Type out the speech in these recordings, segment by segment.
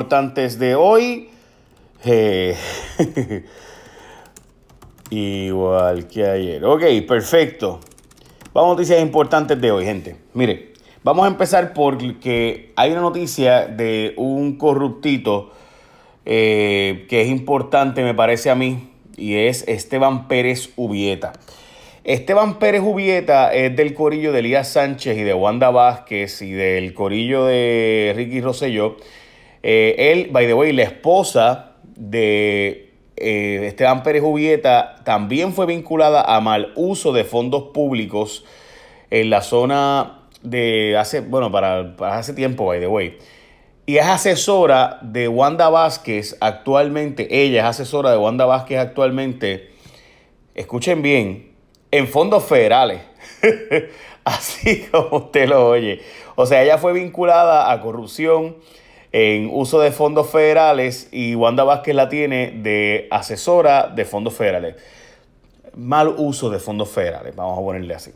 importantes de hoy. Eh, igual que ayer. Ok, perfecto. Vamos a noticias importantes de hoy, gente. Mire, vamos a empezar porque hay una noticia de un corruptito eh, que es importante, me parece a mí, y es Esteban Pérez Ubieta. Esteban Pérez Ubieta es del corillo de Elías Sánchez y de Wanda Vázquez y del corillo de Ricky Rosselló eh, él, by the way, la esposa de eh, Esteban Pérez Jubieta también fue vinculada a mal uso de fondos públicos en la zona de hace, bueno, para, hace tiempo, by the way. Y es asesora de Wanda Vázquez actualmente, ella es asesora de Wanda Vázquez actualmente, escuchen bien, en fondos federales. Así como usted lo oye. O sea, ella fue vinculada a corrupción en uso de fondos federales y Wanda Vázquez la tiene de asesora de fondos federales. Mal uso de fondos federales, vamos a ponerle así.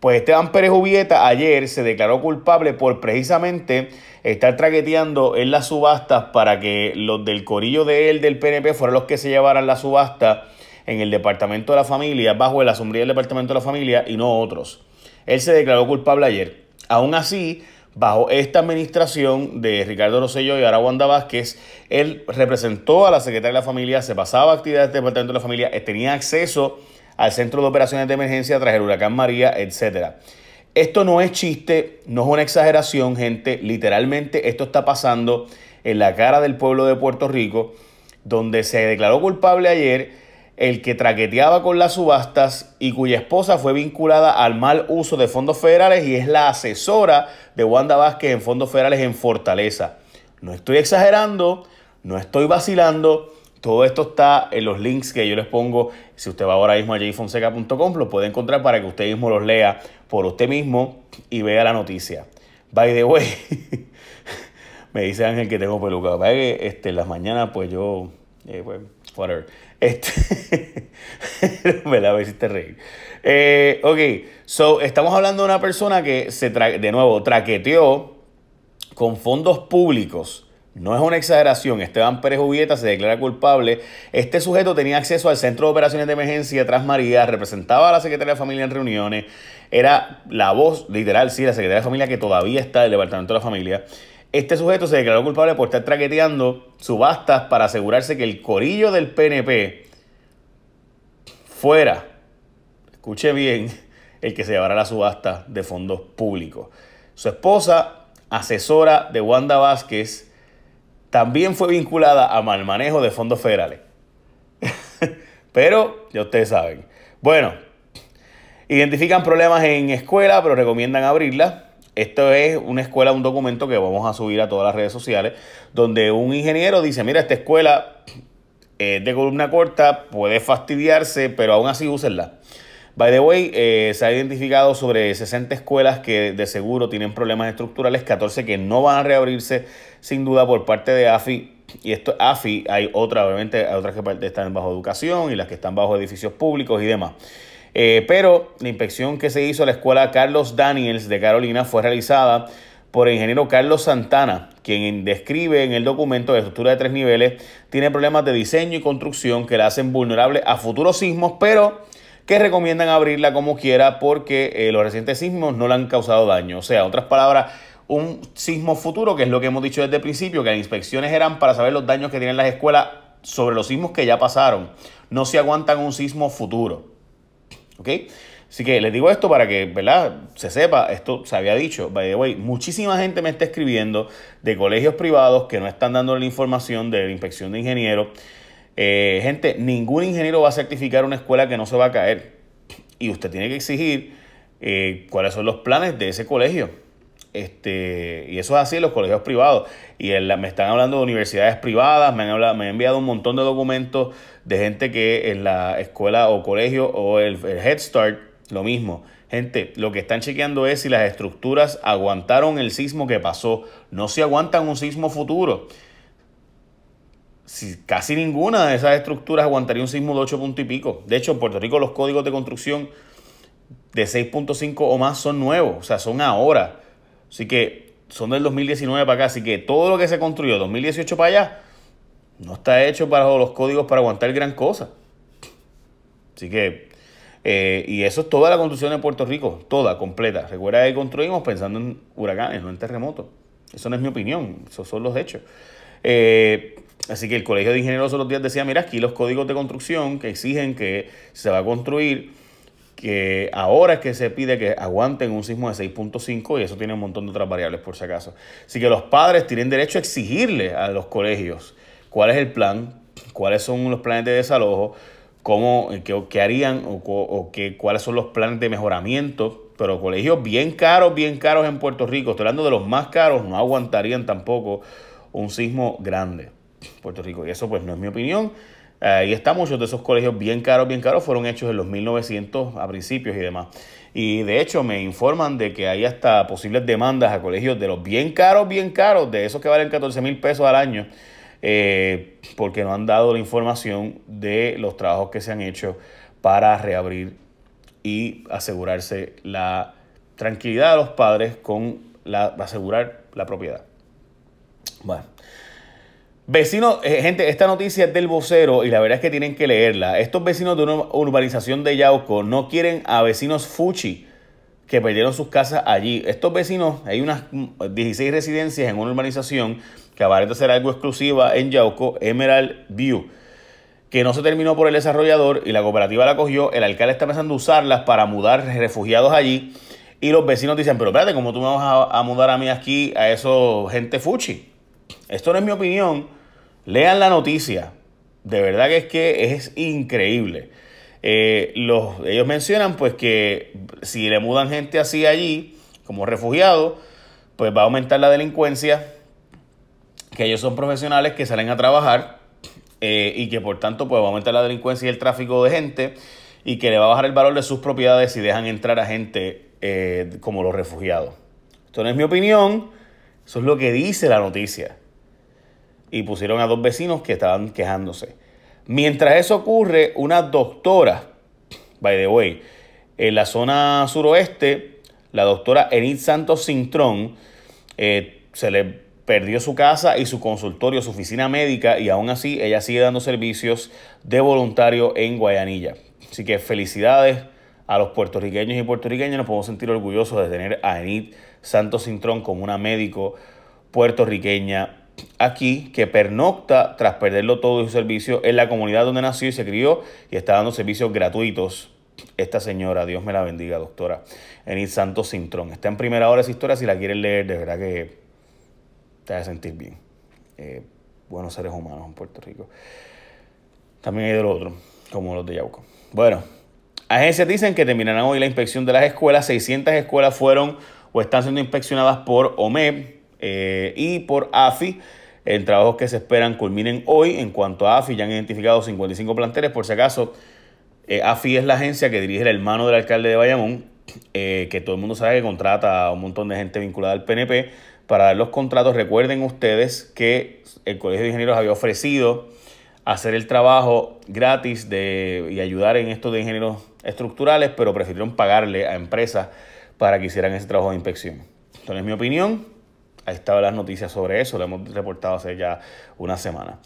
Pues Esteban Pérez Ubieta ayer se declaró culpable por precisamente estar traqueteando en las subastas para que los del corillo de él, del PNP, fueran los que se llevaran la subasta en el Departamento de la Familia, bajo la sombría del Departamento de la Familia y no otros. Él se declaró culpable ayer. Aún así, bajo esta administración de Ricardo Rosello y ahora Wanda Vázquez, él representó a la Secretaría de la Familia, se pasaba actividades del Departamento de la Familia, eh, tenía acceso al Centro de Operaciones de Emergencia tras el huracán María, etc. Esto no es chiste, no es una exageración, gente. Literalmente esto está pasando en la cara del pueblo de Puerto Rico, donde se declaró culpable ayer el que traqueteaba con las subastas y cuya esposa fue vinculada al mal uso de fondos federales y es la asesora de Wanda Vázquez en fondos federales en Fortaleza. No estoy exagerando, no estoy vacilando. Todo esto está en los links que yo les pongo. Si usted va ahora mismo a jfonseca.com, lo puede encontrar para que usted mismo los lea por usted mismo y vea la noticia. By the way, me dice Ángel que tengo peluca. este, en las mañanas, pues yo, eh, pues, whatever. Este, me la hiciste reír. Eh, ok, so estamos hablando de una persona que se de nuevo traqueteó con fondos públicos. No es una exageración. Esteban Pérez Ubieta se declara culpable. Este sujeto tenía acceso al Centro de Operaciones de Emergencia tras María, representaba a la Secretaría de Familia en reuniones, era la voz, literal, sí, la Secretaría de Familia que todavía está del Departamento de la Familia. Este sujeto se declaró culpable por estar traqueteando subastas para asegurarse que el corillo del PNP fuera, escuche bien, el que se llevara la subasta de fondos públicos. Su esposa, asesora de Wanda Vázquez, también fue vinculada a mal manejo de fondos federales. pero ya ustedes saben. Bueno, identifican problemas en escuela, pero recomiendan abrirla. Esto es una escuela, un documento que vamos a subir a todas las redes sociales, donde un ingeniero dice, mira, esta escuela es de columna corta, puede fastidiarse, pero aún así úsenla. By the way, eh, se ha identificado sobre 60 escuelas que de seguro tienen problemas estructurales, 14 que no van a reabrirse sin duda por parte de AFI. Y esto AFI, hay otra, obviamente, hay otras que están bajo educación y las que están bajo edificios públicos y demás. Eh, pero la inspección que se hizo a la escuela Carlos Daniels de Carolina fue realizada por el ingeniero Carlos Santana, quien describe en el documento de estructura de tres niveles, tiene problemas de diseño y construcción que la hacen vulnerable a futuros sismos, pero que recomiendan abrirla como quiera porque eh, los recientes sismos no le han causado daño. O sea, otras palabras, un sismo futuro, que es lo que hemos dicho desde el principio, que las inspecciones eran para saber los daños que tienen las escuelas sobre los sismos que ya pasaron. No se aguantan un sismo futuro. ¿Ok? Así que les digo esto para que, ¿verdad? Se sepa, esto se había dicho, by the way, muchísima gente me está escribiendo de colegios privados que no están dando la información de la inspección de ingenieros. Eh, gente, ningún ingeniero va a certificar una escuela que no se va a caer. Y usted tiene que exigir eh, cuáles son los planes de ese colegio. Este, y eso es así en los colegios privados. Y me están hablando de universidades privadas, me han, me han enviado un montón de documentos de gente que en la escuela o colegio o el, Head Start, lo mismo. Gente, lo que están chequeando es si las estructuras aguantaron el sismo que pasó. No se aguantan un sismo futuro. Si casi ninguna de esas estructuras aguantaría un sismo de 8 puntos y pico. De hecho, en Puerto Rico los códigos de construcción de 6.5 o más son nuevos, o sea, son ahora. Así que son del 2019 para acá, así que todo lo que se construyó 2018 para allá no está hecho para los códigos para aguantar gran cosa. Así que, eh, y eso es toda la construcción de Puerto Rico, toda, completa. Recuerda que construimos pensando en huracanes, no en terremotos. Eso no es mi opinión, esos son los hechos. Eh, así que el Colegio de Ingenieros los días decía, mira, aquí los códigos de construcción que exigen que se va a construir, que ahora es que se pide que aguanten un sismo de 6.5 y eso tiene un montón de otras variables por si acaso. Así que los padres tienen derecho a exigirle a los colegios cuál es el plan, cuáles son los planes de desalojo, cómo, qué, harían o, o cuáles son los planes de mejoramiento. Pero colegios bien caros, bien caros en Puerto Rico, estoy hablando de los más caros, no aguantarían tampoco un sismo grande en Puerto Rico. Y eso pues no es mi opinión. Ahí está, muchos de esos colegios bien caros, bien caros, fueron hechos en los 1900 a principios y demás. Y de hecho me informan de que hay hasta posibles demandas a colegios de los bien caros, bien caros, de esos que valen 14 mil pesos al año, eh, porque no han dado la información de los trabajos que se han hecho para reabrir y asegurarse la tranquilidad de los padres con la, asegurar la propiedad. Bueno. Vecinos, eh, gente, esta noticia es del vocero y la verdad es que tienen que leerla. Estos vecinos de una urbanización de Yauco no quieren a vecinos Fuchi que perdieron sus casas allí. Estos vecinos, hay unas 16 residencias en una urbanización que aparenta ser algo exclusiva en Yauco, Emerald View, que no se terminó por el desarrollador y la cooperativa la cogió. El alcalde está empezando a usarlas para mudar refugiados allí. Y los vecinos dicen, pero espérate, ¿cómo tú me vas a, a mudar a mí aquí a eso gente fuchi? Esto no es mi opinión. Lean la noticia. De verdad que es que es increíble. Eh, los, ellos mencionan pues que si le mudan gente así allí, como refugiados, pues va a aumentar la delincuencia, que ellos son profesionales que salen a trabajar eh, y que por tanto pues va a aumentar la delincuencia y el tráfico de gente y que le va a bajar el valor de sus propiedades si dejan entrar a gente eh, como los refugiados. Esto no es mi opinión, eso es lo que dice la noticia y pusieron a dos vecinos que estaban quejándose. Mientras eso ocurre, una doctora, by the way, en la zona suroeste, la doctora Enid Santos Cintrón, eh, se le perdió su casa y su consultorio, su oficina médica, y aún así ella sigue dando servicios de voluntario en Guayanilla. Así que felicidades a los puertorriqueños y puertorriqueñas, nos podemos sentir orgullosos de tener a Enid Santos Cintrón como una médico puertorriqueña aquí que pernocta tras perderlo todo su servicio en la comunidad donde nació y se crió y está dando servicios gratuitos. Esta señora, Dios me la bendiga, doctora Enid Santos Cintrón. Está en primera hora esa historia, si la quieren leer, de verdad que te a sentir bien. Eh, buenos seres humanos en Puerto Rico. También hay de lo otro, como los de Yauco. Bueno, agencias dicen que terminarán hoy la inspección de las escuelas. 600 escuelas fueron o están siendo inspeccionadas por OMEP, eh, y por AFI. En trabajos que se esperan culminen hoy. En cuanto a AFI, ya han identificado 55 planteles. Por si acaso, eh, AFI es la agencia que dirige el hermano del alcalde de Bayamón, eh, que todo el mundo sabe que contrata a un montón de gente vinculada al PNP para dar los contratos. Recuerden ustedes que el Colegio de Ingenieros había ofrecido hacer el trabajo gratis de, y ayudar en esto de ingenieros estructurales, pero prefirieron pagarle a empresas para que hicieran ese trabajo de inspección. Entonces, mi opinión, Ahí estaban las noticias sobre eso, lo hemos reportado hace ya una semana.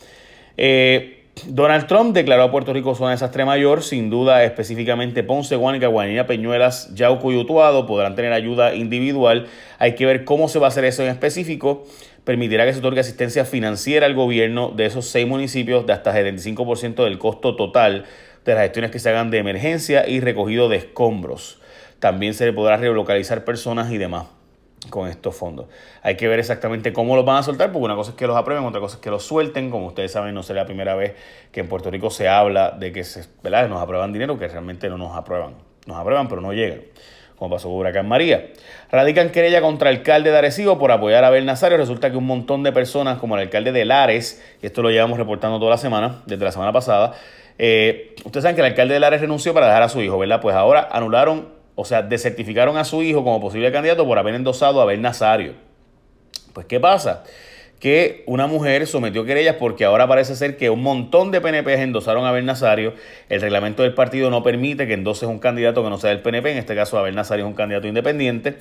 Eh, Donald Trump declaró a Puerto Rico zona de desastre mayor, sin duda específicamente Ponce, Guanica, Guanilla, Peñuelas, Yauco y Utuado podrán tener ayuda individual. Hay que ver cómo se va a hacer eso en específico. Permitirá que se otorgue asistencia financiera al gobierno de esos seis municipios de hasta 75% del costo total de las gestiones que se hagan de emergencia y recogido de escombros. También se le podrá relocalizar personas y demás con estos fondos. Hay que ver exactamente cómo los van a soltar, porque una cosa es que los aprueben, otra cosa es que los suelten. Como ustedes saben, no será la primera vez que en Puerto Rico se habla de que se, ¿verdad? nos aprueban dinero que realmente no nos aprueban. Nos aprueban, pero no llegan, como pasó con Huracán María. Radican querella contra el alcalde de Arecibo por apoyar a Abel Nazario. Resulta que un montón de personas, como el alcalde de Lares, y esto lo llevamos reportando toda la semana, desde la semana pasada, eh, ustedes saben que el alcalde de Lares renunció para dejar a su hijo, ¿verdad? Pues ahora anularon o sea, desertificaron a su hijo como posible candidato por haber endosado a Abel Nazario. Pues, ¿qué pasa? Que una mujer sometió querellas porque ahora parece ser que un montón de PNP endosaron a Abel Nazario. El reglamento del partido no permite que endoses un candidato que no sea del PNP. En este caso, Abel Nazario es un candidato independiente.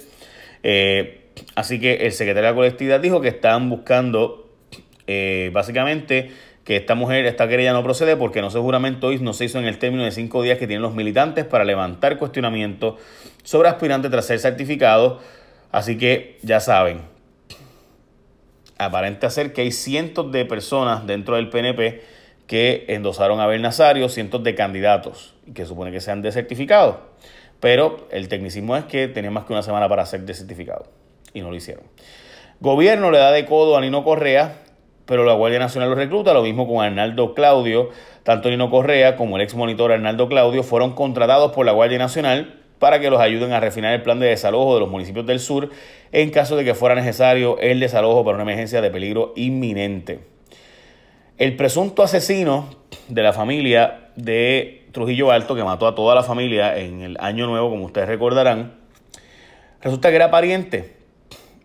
Eh, así que el secretario de la colectividad dijo que están buscando eh, básicamente que esta mujer, esta querella no procede porque no se juramento hoy no se hizo en el término de cinco días que tienen los militantes para levantar cuestionamiento sobre aspirantes tras ser certificados. Así que ya saben, aparenta ser que hay cientos de personas dentro del PNP que endosaron a Abel Nazario, cientos de candidatos que supone que sean desertificados. Pero el tecnicismo es que tenía más que una semana para ser desertificado y no lo hicieron. Gobierno le da de codo a Nino Correa, pero la Guardia Nacional lo recluta, lo mismo con Arnaldo Claudio. Tanto Nino Correa como el ex monitor Arnaldo Claudio fueron contratados por la Guardia Nacional para que los ayuden a refinar el plan de desalojo de los municipios del sur en caso de que fuera necesario el desalojo para una emergencia de peligro inminente. El presunto asesino de la familia de Trujillo Alto, que mató a toda la familia en el Año Nuevo, como ustedes recordarán, resulta que era pariente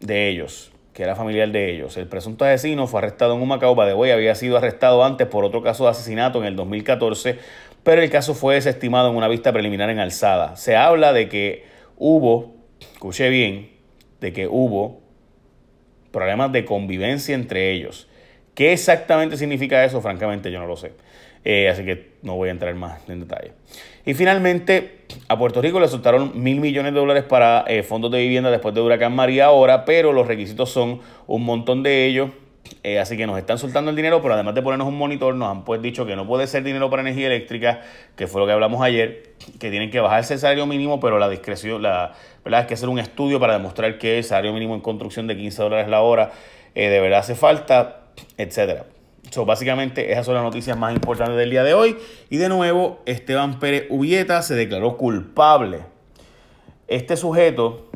de ellos, que era familiar de ellos. El presunto asesino fue arrestado en un Macao, de había sido arrestado antes por otro caso de asesinato en el 2014 pero el caso fue desestimado en una vista preliminar en alzada. Se habla de que hubo, escuché bien, de que hubo problemas de convivencia entre ellos. ¿Qué exactamente significa eso? Francamente yo no lo sé. Eh, así que no voy a entrar más en detalle. Y finalmente, a Puerto Rico le soltaron mil millones de dólares para eh, fondos de vivienda después de Huracán María ahora, pero los requisitos son un montón de ellos eh, así que nos están soltando el dinero, pero además de ponernos un monitor, nos han pues dicho que no puede ser dinero para energía eléctrica, que fue lo que hablamos ayer, que tienen que bajarse el salario mínimo, pero la discreción, la verdad es que hacer un estudio para demostrar que el salario mínimo en construcción de 15 dólares la hora eh, de verdad hace falta, etcétera. Básicamente esas son las noticias más importantes del día de hoy. Y de nuevo, Esteban Pérez Ubieta se declaró culpable. Este sujeto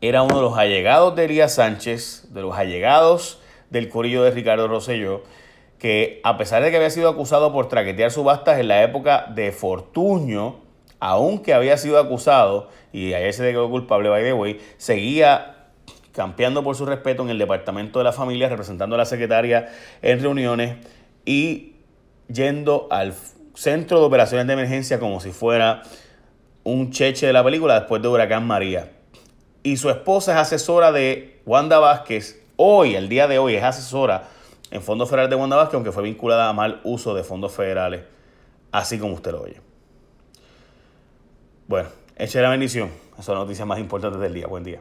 era uno de los allegados de Elías Sánchez, de los allegados del corillo de Ricardo Rosselló, que a pesar de que había sido acusado por traquetear subastas en la época de Fortuño, aunque había sido acusado, y ayer se declaró culpable, by the way, seguía campeando por su respeto en el departamento de la familia, representando a la secretaria en reuniones y yendo al centro de operaciones de emergencia como si fuera un cheche de la película después de Huracán María y su esposa es asesora de Wanda Vázquez. Hoy, el día de hoy, es asesora en fondos federales de Wanda Vázquez, aunque fue vinculada a mal uso de fondos federales, así como usted lo oye. Bueno, eche la bendición. Esas son las noticias más importantes del día. Buen día.